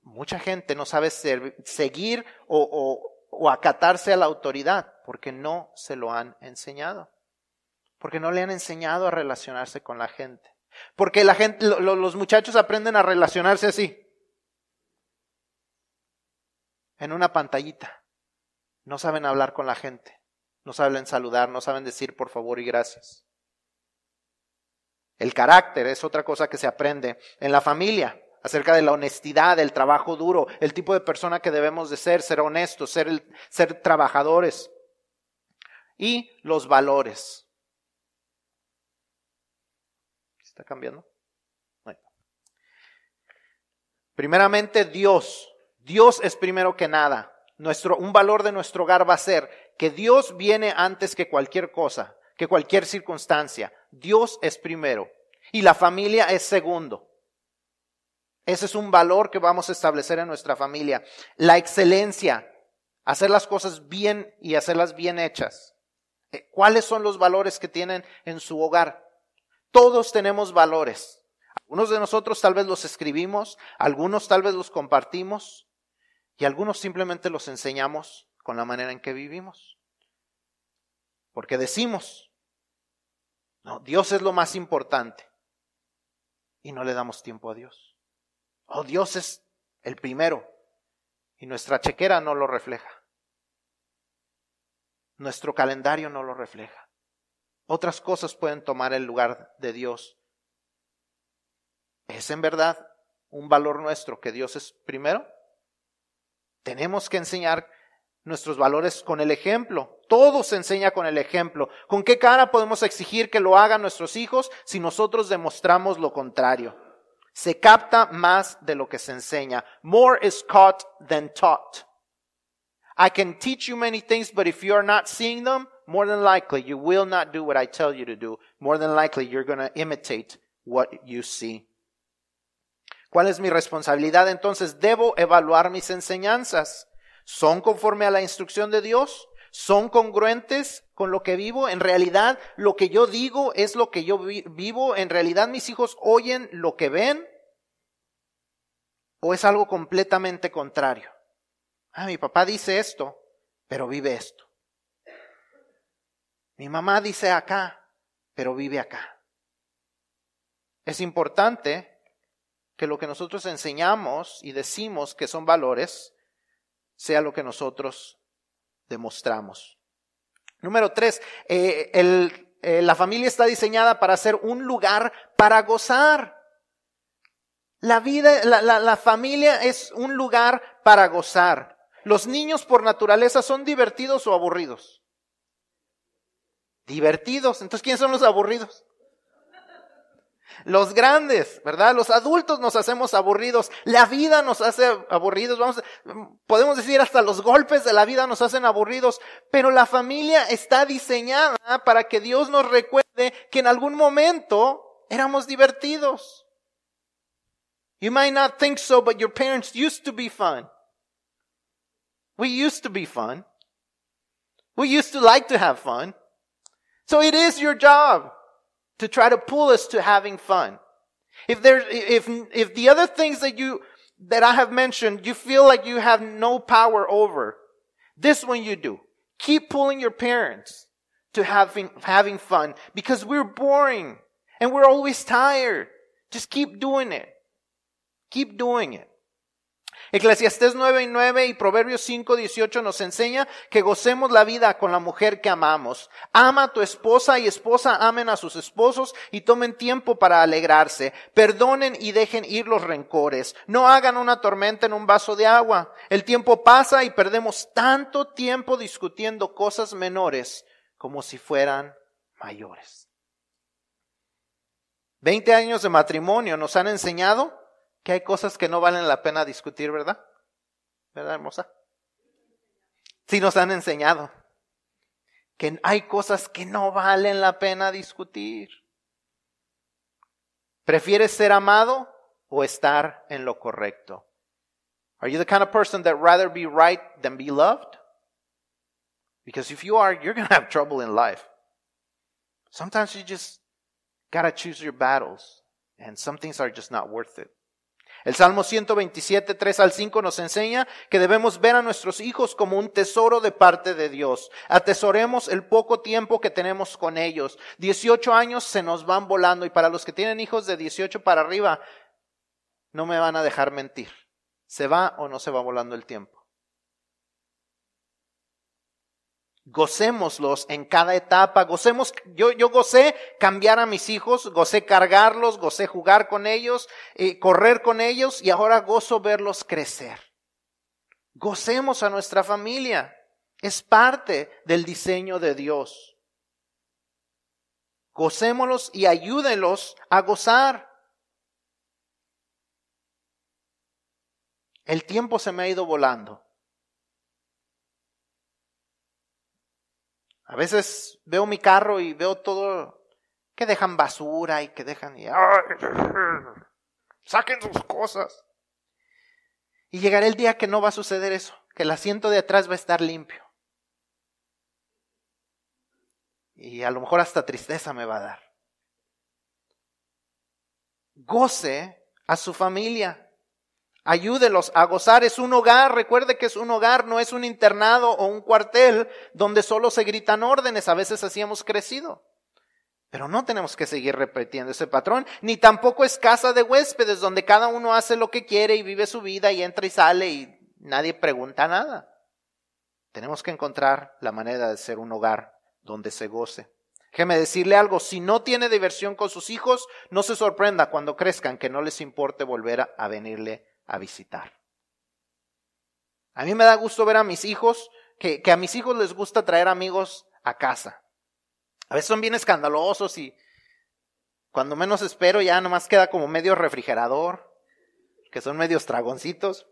mucha gente no sabe seguir o, acatarse a la autoridad porque no se lo han enseñado, porque no le han enseñado a relacionarse con la gente. Porque la gente, los muchachos aprenden a relacionarse así. En una pantallita. No saben hablar con la gente. No saben saludar, no saben decir por favor y gracias. El carácter es otra cosa que se aprende en la familia, acerca de la honestidad, el trabajo duro, el tipo de persona que debemos de ser, ser honestos, ser, trabajadores. Y los valores. ¿Está cambiando? Primeramente, Dios. Dios es primero que nada. Nuestro, un valor de nuestro hogar va a ser que Dios viene antes que cualquier cosa, que cualquier circunstancia. Dios es primero y la familia es segundo. Ese es un valor que vamos a establecer en nuestra familia. La excelencia, hacer las cosas bien y hacerlas bien hechas. Eh, ¿Cuáles son los valores que tienen en su hogar? Todos tenemos valores. Algunos de nosotros tal vez los escribimos, algunos tal vez los compartimos y algunos simplemente los enseñamos con la manera en que vivimos. Porque decimos, no, Dios es lo más importante y no le damos tiempo a Dios. Oh, Dios es el primero y nuestra chequera no lo refleja. Nuestro calendario no lo refleja. Otras cosas pueden tomar el lugar de Dios. ¿Es en verdad un valor nuestro que Dios es primero? Tenemos que enseñar nuestros valores con el ejemplo. Todo se enseña con el ejemplo. ¿Con qué cara podemos exigir que lo hagan nuestros hijos si nosotros demostramos lo contrario? Se capta más de lo que se enseña. More is caught than taught. I can teach you many things, but if you are not seeing them, more than likely you will not do what I tell you to do. More than likely you're going to imitate what you see. ¿Cuál es mi responsabilidad? Entonces, debo evaluar mis enseñanzas. ¿Son conforme a la instrucción de Dios? ¿Son congruentes con lo que vivo? ¿En realidad lo que yo digo es lo que yo vivo? ¿En realidad mis hijos oyen lo que ven? ¿O es algo completamente contrario? Ah, mi papá dice esto, pero vive esto. Mi mamá dice acá, pero vive acá. Es importante que lo que nosotros enseñamos y decimos que son valores sea lo que nosotros demostramos. Número tres, eh, eh, la familia está diseñada para ser un lugar para gozar. La vida, la, la familia es un lugar para gozar. Los niños por naturaleza son divertidos o aburridos. Divertidos. Entonces, ¿quiénes son los aburridos? Los grandes, ¿verdad? Los adultos nos hacemos aburridos. La vida nos hace aburridos. Vamos, podemos decir hasta los golpes de la vida nos hacen aburridos. Pero la familia está diseñada para que Dios nos recuerde que en algún momento éramos divertidos. You might not think so, but your parents used to be fun. We used to be fun. We used to like to have fun. So it is your job to try to pull us to having fun. If there, if, if the other things that you, that I have mentioned, you feel like you have no power over, this one you do. Keep pulling your parents to having, having fun because we're boring and we're always tired. Just keep doing it. Keep doing it. Eclesiastés 9 y 9 y Proverbios 5, 18 nos enseña que gocemos la vida con la mujer que amamos. Ama a tu esposa y esposa amen a sus esposos y tomen tiempo para alegrarse. Perdonen y dejen ir los rencores. No hagan una tormenta en un vaso de agua. El tiempo pasa y perdemos tanto tiempo discutiendo cosas menores como si fueran mayores. Veinte años de matrimonio nos han enseñado que hay cosas que no valen la pena discutir, ¿verdad? ¿Verdad, hermosa? Sí nos han enseñado que hay cosas que no valen la pena discutir. ¿Prefieres ser amado o estar en lo correcto? Are you the kind of person that rather be right than be loved? Because if you are, you're going to have trouble in life. Sometimes you just got to choose your battles, and some things are just not worth it. El Salmo 127, 3 al 5 nos enseña que debemos ver a nuestros hijos como un tesoro de parte de Dios. Atesoremos el poco tiempo que tenemos con ellos. 18 años se nos van volando y para los que tienen hijos de 18 para arriba, no me van a dejar mentir. ¿Se va o no se va volando el tiempo? Gocémoslos en cada etapa, gocemos, yo, yo gocé cambiar a mis hijos, gocé cargarlos, gocé jugar con ellos, eh, correr con ellos y ahora gozo verlos crecer. Gocemos a nuestra familia, es parte del diseño de Dios. Gocémoslos y ayúdenlos a gozar. El tiempo se me ha ido volando. A veces veo mi carro y veo todo que dejan basura y que dejan y saquen sus cosas. Y llegará el día que no va a suceder eso, que el asiento de atrás va a estar limpio. Y a lo mejor hasta tristeza me va a dar. Goce a su familia. Ayúdelos a gozar. Es un hogar, recuerde que es un hogar, no es un internado o un cuartel donde solo se gritan órdenes. A veces así hemos crecido. Pero no tenemos que seguir repitiendo ese patrón, ni tampoco es casa de huéspedes donde cada uno hace lo que quiere y vive su vida y entra y sale y nadie pregunta nada. Tenemos que encontrar la manera de ser un hogar donde se goce. Déjeme decirle algo, si no tiene diversión con sus hijos, no se sorprenda cuando crezcan que no les importe volver a venirle a visitar. A mí me da gusto ver a mis hijos, que, a mis hijos les gusta traer amigos a casa. A veces son bien escandalosos y cuando menos espero ya nomás queda como medio refrigerador, que son medios dragoncitos.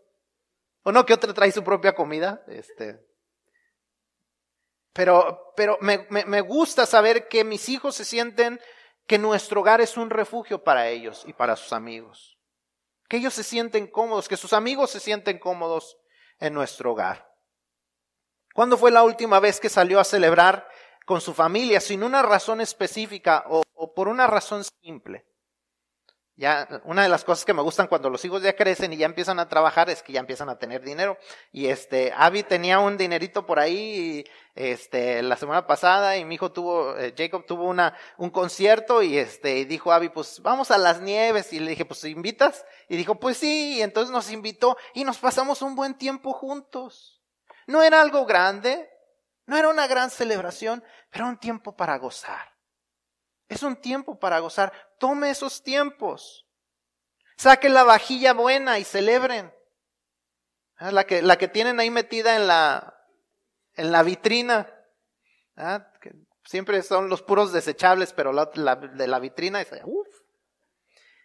O no, que otro trae su propia comida. Este. Pero, pero me, me gusta saber que mis hijos se sienten que nuestro hogar es un refugio para ellos y para sus amigos que ellos se sienten cómodos, que sus amigos se sienten cómodos en nuestro hogar. ¿Cuándo fue la última vez que salió a celebrar con su familia sin una razón específica o, por una razón simple? Ya, una de las cosas que me gustan cuando los hijos ya crecen y ya empiezan a trabajar es que ya empiezan a tener dinero. Y este, Abby tenía un dinerito por ahí, este, la semana pasada y mi hijo tuvo, eh, Jacob tuvo una, un concierto y este, y dijo Abby, pues vamos a las nieves. Y le dije, pues invitas? Y dijo, pues sí, y entonces nos invitó y nos pasamos un buen tiempo juntos. No era algo grande, no era una gran celebración, pero un tiempo para gozar. Es un tiempo para gozar. Tome esos tiempos. Saquen la vajilla buena y celebren. Ah, la que, la que tienen ahí metida en la, en la vitrina. Ah, siempre son los puros desechables, pero la, de la vitrina es.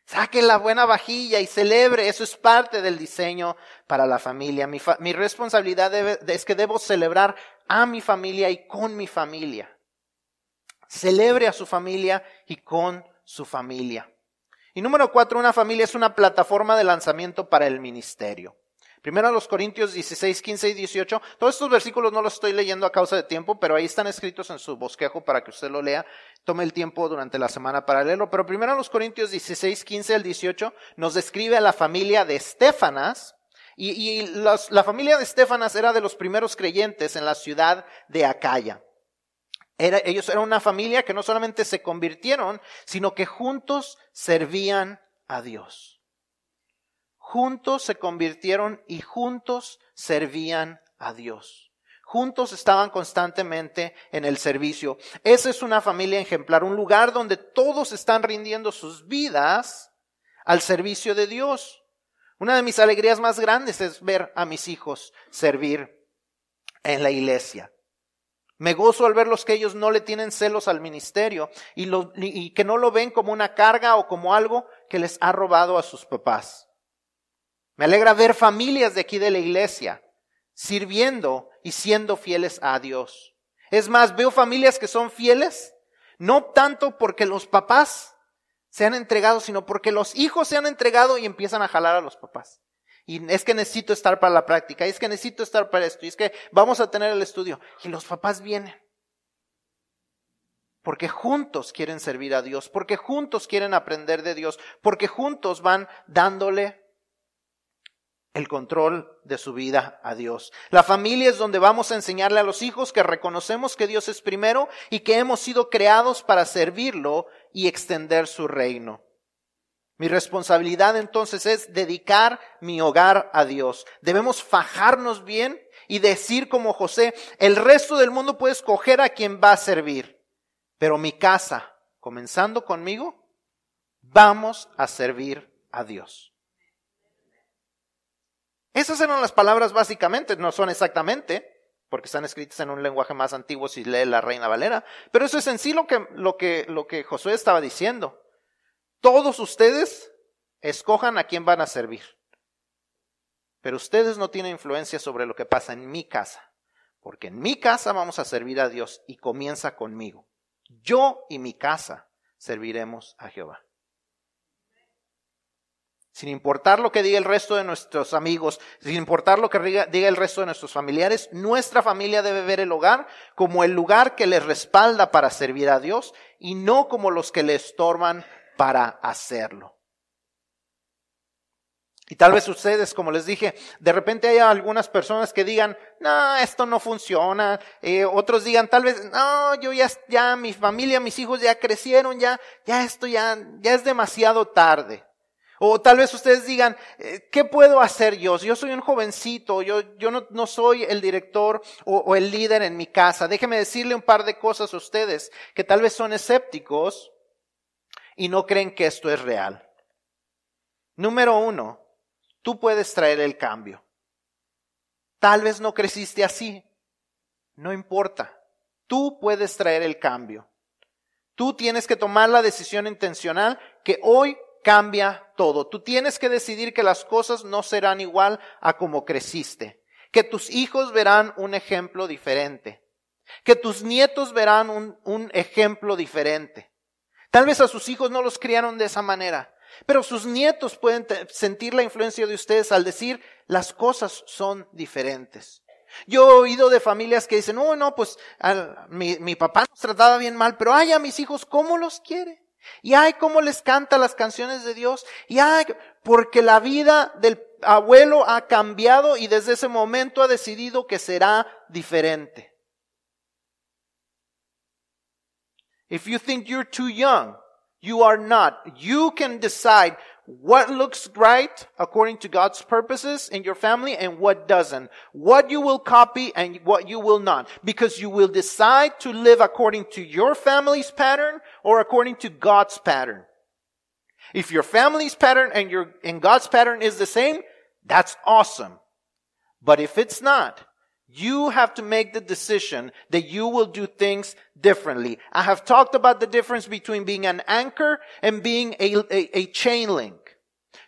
Saque la buena vajilla y celebre. Eso es parte del diseño para la familia. Mi, mi responsabilidad es que debo celebrar a mi familia y con mi familia. Celebre a su familia y con su familia. Y número cuatro, una familia es una plataforma de lanzamiento para el ministerio. Primero a los Corintios 16, 15 y 18. Todos estos versículos no los estoy leyendo a causa de tiempo, pero ahí están escritos en su bosquejo para que usted lo lea. Tome el tiempo durante la semana para leerlo. Pero primero a los Corintios 16, 15 al 18 nos describe a la familia de Estefanas. Y, y la familia de Estefanas era de los primeros creyentes en la ciudad de Acaya ellos eran una familia que no solamente se convirtieron, sino que juntos servían a Dios. Juntos se convirtieron y juntos servían a Dios. Juntos estaban constantemente en el servicio. Esa es una familia ejemplar, un lugar donde todos están rindiendo sus vidas al servicio de Dios. Una de mis alegrías más grandes es ver a mis hijos servir en la iglesia. Me gozo al verlos que ellos no le tienen celos al ministerio y, y, que no lo ven como una carga o como algo que les ha robado a sus papás. Me alegra ver familias de aquí de la iglesia sirviendo y siendo fieles a Dios. Es más, veo familias que son fieles, no tanto porque los papás se han entregado, sino porque los hijos se han entregado y empiezan a jalar a los papás. Y es que necesito estar para la práctica, y es que necesito estar para esto, y es que vamos a tener el estudio. Y los papás vienen. Porque juntos quieren servir a Dios, porque juntos quieren aprender de Dios, porque juntos van dándole el control de su vida a Dios. La familia es donde vamos a enseñarle a los hijos que reconocemos que Dios es primero y que hemos sido creados para servirlo y extender su reino. Mi responsabilidad entonces es dedicar mi hogar a Dios. Debemos fajarnos bien y decir como José, el resto del mundo puede escoger a quien va a servir, pero mi casa, comenzando conmigo, vamos a servir a Dios. Esas eran las palabras básicamente, no son exactamente, porque están escritas en un lenguaje más antiguo si lee la Reina Valera, pero eso es en sí lo que, lo que, lo que Josué estaba diciendo. Todos ustedes escojan a quién van a servir. Pero ustedes no tienen influencia sobre lo que pasa en mi casa. Porque en mi casa vamos a servir a Dios y comienza conmigo. Yo y mi casa serviremos a Jehová. Sin importar lo que diga el resto de nuestros amigos, sin importar lo que diga el resto de nuestros familiares, nuestra familia debe ver el hogar como el lugar que les respalda para servir a Dios y no como los que le estorban para hacerlo. Y tal vez ustedes, como les dije, de repente haya algunas personas que digan, no, esto no funciona. Eh, otros digan, tal vez, no, yo ya, ya, mi familia, mis hijos ya crecieron, ya, ya esto ya, ya es demasiado tarde. O tal vez ustedes digan, eh, ¿qué puedo hacer yo? Yo soy un jovencito, yo, yo no, no soy el director o, o el líder en mi casa. Déjeme decirle un par de cosas a ustedes que tal vez son escépticos y no creen que esto es real. Número uno, tú puedes traer el cambio. Tal vez no creciste así, no importa. Tú puedes traer el cambio. Tú tienes que tomar la decisión intencional que hoy cambia todo. Tú tienes que decidir que las cosas no serán igual a como creciste, que tus hijos verán un ejemplo diferente, que tus nietos verán un, un ejemplo diferente. Tal vez a sus hijos no los criaron de esa manera. Pero sus nietos pueden sentir la influencia de ustedes al decir las cosas son diferentes. Yo he oído de familias que dicen, oh, no, pues mi, mi, papá nos trataba bien mal, pero ay, a mis hijos, ¿cómo los quiere? Y ay, cómo les canta las canciones de Dios. Y ay, porque la vida del abuelo ha cambiado y desde ese momento ha decidido que será diferente. If you think you're too young, you are not. You can decide what looks right according to God's purposes in your family and what doesn't. What you will copy and what you will not. Because you will decide to live according to your family's pattern or according to God's pattern. If your family's pattern and your, and God's pattern is the same, that's awesome. But if it's not, you have to make the decision that you will do things differently. I have talked about the difference between being an anchor and being a, a, a chain link.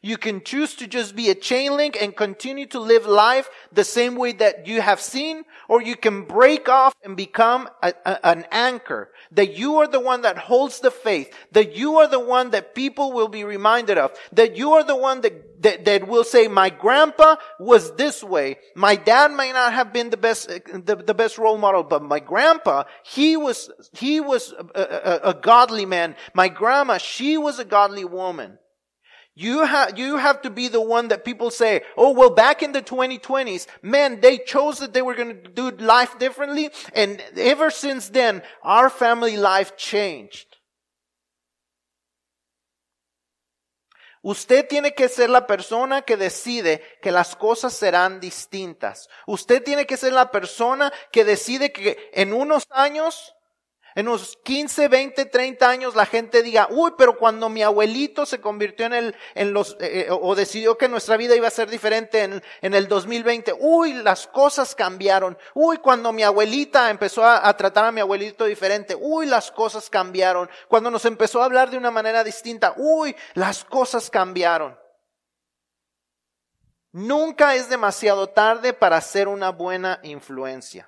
You can choose to just be a chain link and continue to live life the same way that you have seen, or you can break off and become a, a, an anchor. That you are the one that holds the faith. That you are the one that people will be reminded of. That you are the one that, that, that will say, my grandpa was this way. My dad may not have been the best, the, the best role model, but my grandpa, he was, he was a, a, a godly man. My grandma, she was a godly woman. You have, you have to be the one that people say, oh, well, back in the 2020s, man, they chose that they were going to do life differently. And ever since then, our family life changed. Usted tiene que ser la persona que decide que las cosas serán distintas. Usted tiene que ser la persona que decide que en unos años en unos 15, 20, 30 años la gente diga, uy, pero cuando mi abuelito se convirtió en el, en los, eh, eh, o decidió que nuestra vida iba a ser diferente en, en, el 2020, uy, las cosas cambiaron. Uy, cuando mi abuelita empezó a, a tratar a mi abuelito diferente, uy, las cosas cambiaron. Cuando nos empezó a hablar de una manera distinta, uy, las cosas cambiaron. Nunca es demasiado tarde para ser una buena influencia.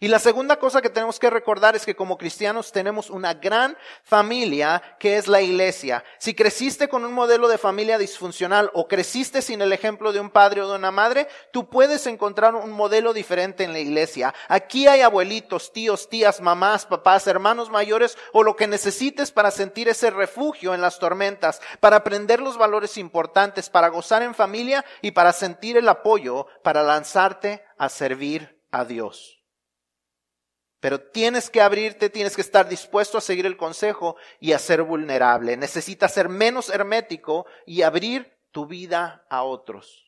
Y la segunda cosa que tenemos que recordar es que como cristianos tenemos una gran familia que es la iglesia. Si creciste con un modelo de familia disfuncional o creciste sin el ejemplo de un padre o de una madre, tú puedes encontrar un modelo diferente en la iglesia. Aquí hay abuelitos, tíos, tías, mamás, papás, hermanos mayores o lo que necesites para sentir ese refugio en las tormentas, para aprender los valores importantes, para gozar en familia y para sentir el apoyo para lanzarte a servir a Dios. Pero tienes que abrirte, tienes que estar dispuesto a seguir el consejo y a ser vulnerable. Necesitas ser menos hermético y abrir tu vida a otros.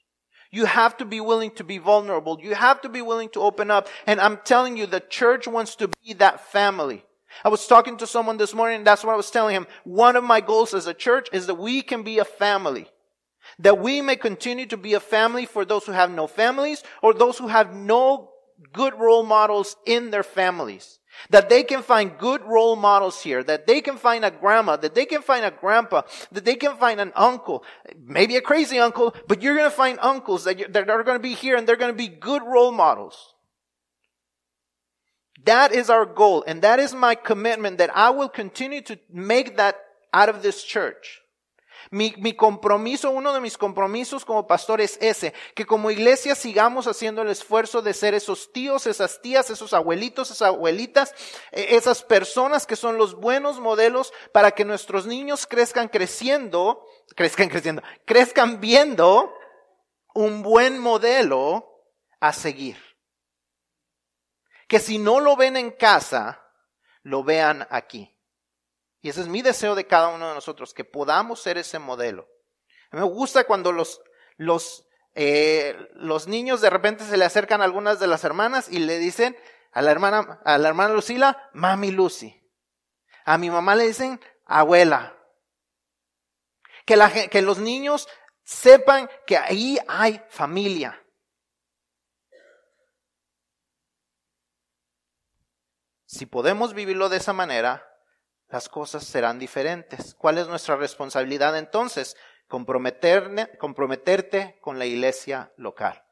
You have to be willing to be vulnerable. You have to be willing to open up. And I'm telling you, the church wants to be that family. I was talking to someone this morning and that's what I was telling him. One of my goals as a church is that we can be a family. That we may continue to be a family for those who have no families or those who have no good role models in their families. That they can find good role models here, that they can find a grandma, that they can find a grandpa, that they can find an uncle, maybe a crazy uncle, but you're going to find uncles that, that are going to be here and they're going to be good role models. That is our goal and that is my commitment that I will continue to make that out of this church. Mi, mi, compromiso, uno de mis compromisos como pastor es ese, que como iglesia sigamos haciendo el esfuerzo de ser esos tíos, esas tías, esos abuelitos, esas abuelitas, e, esas personas que son los buenos modelos para que nuestros niños crezcan creciendo, crezcan creciendo, crezcan viendo un buen modelo a seguir. Que si no lo ven en casa, lo vean aquí. Y ese es mi deseo de cada uno de nosotros, que podamos ser ese modelo. Me gusta cuando los, los, eh, los niños de repente se le acercan a algunas de las hermanas y le dicen a la hermana, a la hermana Lucila, mami Lucy. A mi mamá le dicen abuela. Que, la, que los niños sepan que ahí hay familia. Si podemos vivirlo de esa manera, las cosas serán diferentes. ¿Cuál es nuestra responsabilidad entonces? Comprometerte con la iglesia local.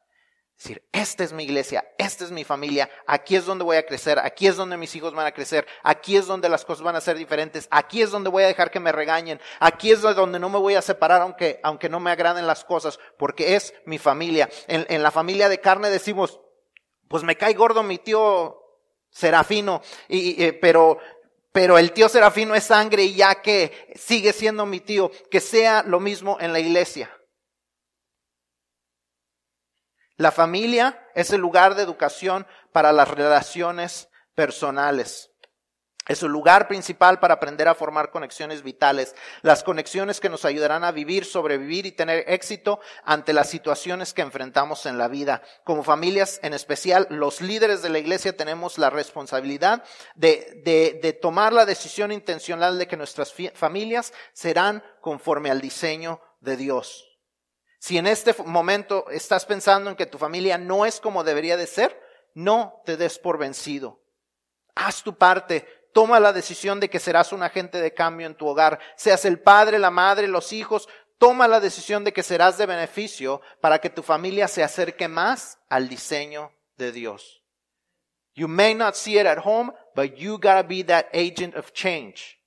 Decir, esta es mi iglesia, esta es mi familia, aquí es donde voy a crecer, aquí es donde mis hijos van a crecer, aquí es donde las cosas van a ser diferentes, aquí es donde voy a dejar que me regañen, aquí es donde no me voy a separar aunque, aunque no me agraden las cosas, porque es mi familia. En, en la familia de carne decimos, pues me cae gordo mi tío Serafino, y, y, pero, pero el tío Serafino es sangre y ya que sigue siendo mi tío, que sea lo mismo en la iglesia. La familia es el lugar de educación para las relaciones personales. Es el lugar principal para aprender a formar conexiones vitales, las conexiones que nos ayudarán a vivir, sobrevivir y tener éxito ante las situaciones que enfrentamos en la vida. Como familias, en especial los líderes de la iglesia, tenemos la responsabilidad de, de, de tomar la decisión intencional de que nuestras familias serán conforme al diseño de Dios. Si en este momento estás pensando en que tu familia no es como debería de ser, no te des por vencido. Haz tu parte. Toma la decisión de que serás un agente de cambio en tu hogar. Seas el padre, la madre, los hijos. Toma la decisión de que serás de beneficio para que tu familia se acerque más al diseño de Dios. You may not see it at home, but you gotta be that agent of change.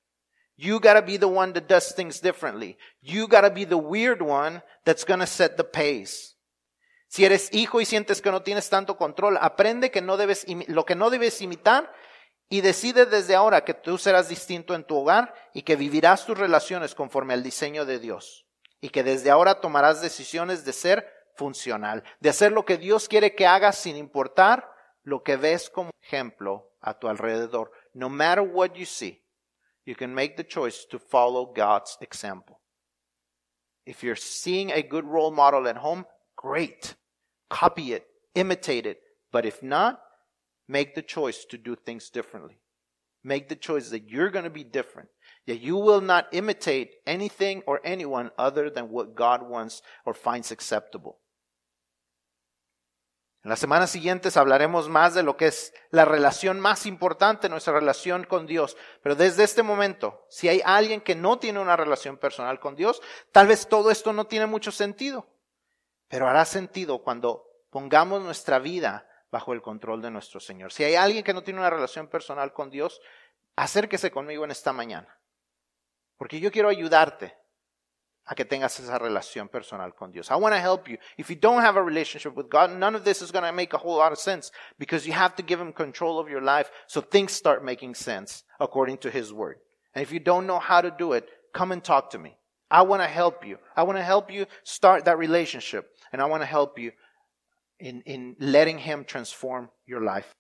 You gotta be the one that does things differently. You gotta be the weird one that's gonna set the pace. Si eres hijo y sientes que no tienes tanto control, aprende que no debes, lo que no debes imitar y decide desde ahora que tú serás distinto en tu hogar y que vivirás tus relaciones conforme al diseño de Dios. Y que desde ahora tomarás decisiones de ser funcional, de hacer lo que Dios quiere que hagas sin importar lo que ves como ejemplo a tu alrededor. No matter what you see you can make the choice to follow God's example. If you're seeing a good role model at home, great. Copy it, imitate it. But if not, make the choice to do things differently. Make the choice that you're going to be different. That you will not imitate anything or anyone other than what God wants or finds acceptable. En las semanas siguientes hablaremos más de lo que es la relación más importante, nuestra relación con Dios. Pero desde este momento, si hay alguien que no tiene una relación personal con Dios, tal vez todo esto no tiene mucho sentido. Pero hará sentido cuando pongamos nuestra vida bajo el control de nuestro Señor. Si hay alguien que no tiene una relación personal con Dios, acérquese conmigo en esta mañana. Porque yo quiero ayudarte a que tengas esa relación personal con Dios. I want to help you. If you don't have a relationship with God, none of this is going to make a whole lot of sense because you have to give Him control of your life so things start making sense according to His Word. And if you don't know how to do it, come and talk to me. I want to help you. I want to help you start that relationship and I want to help you in, in letting Him transform your life.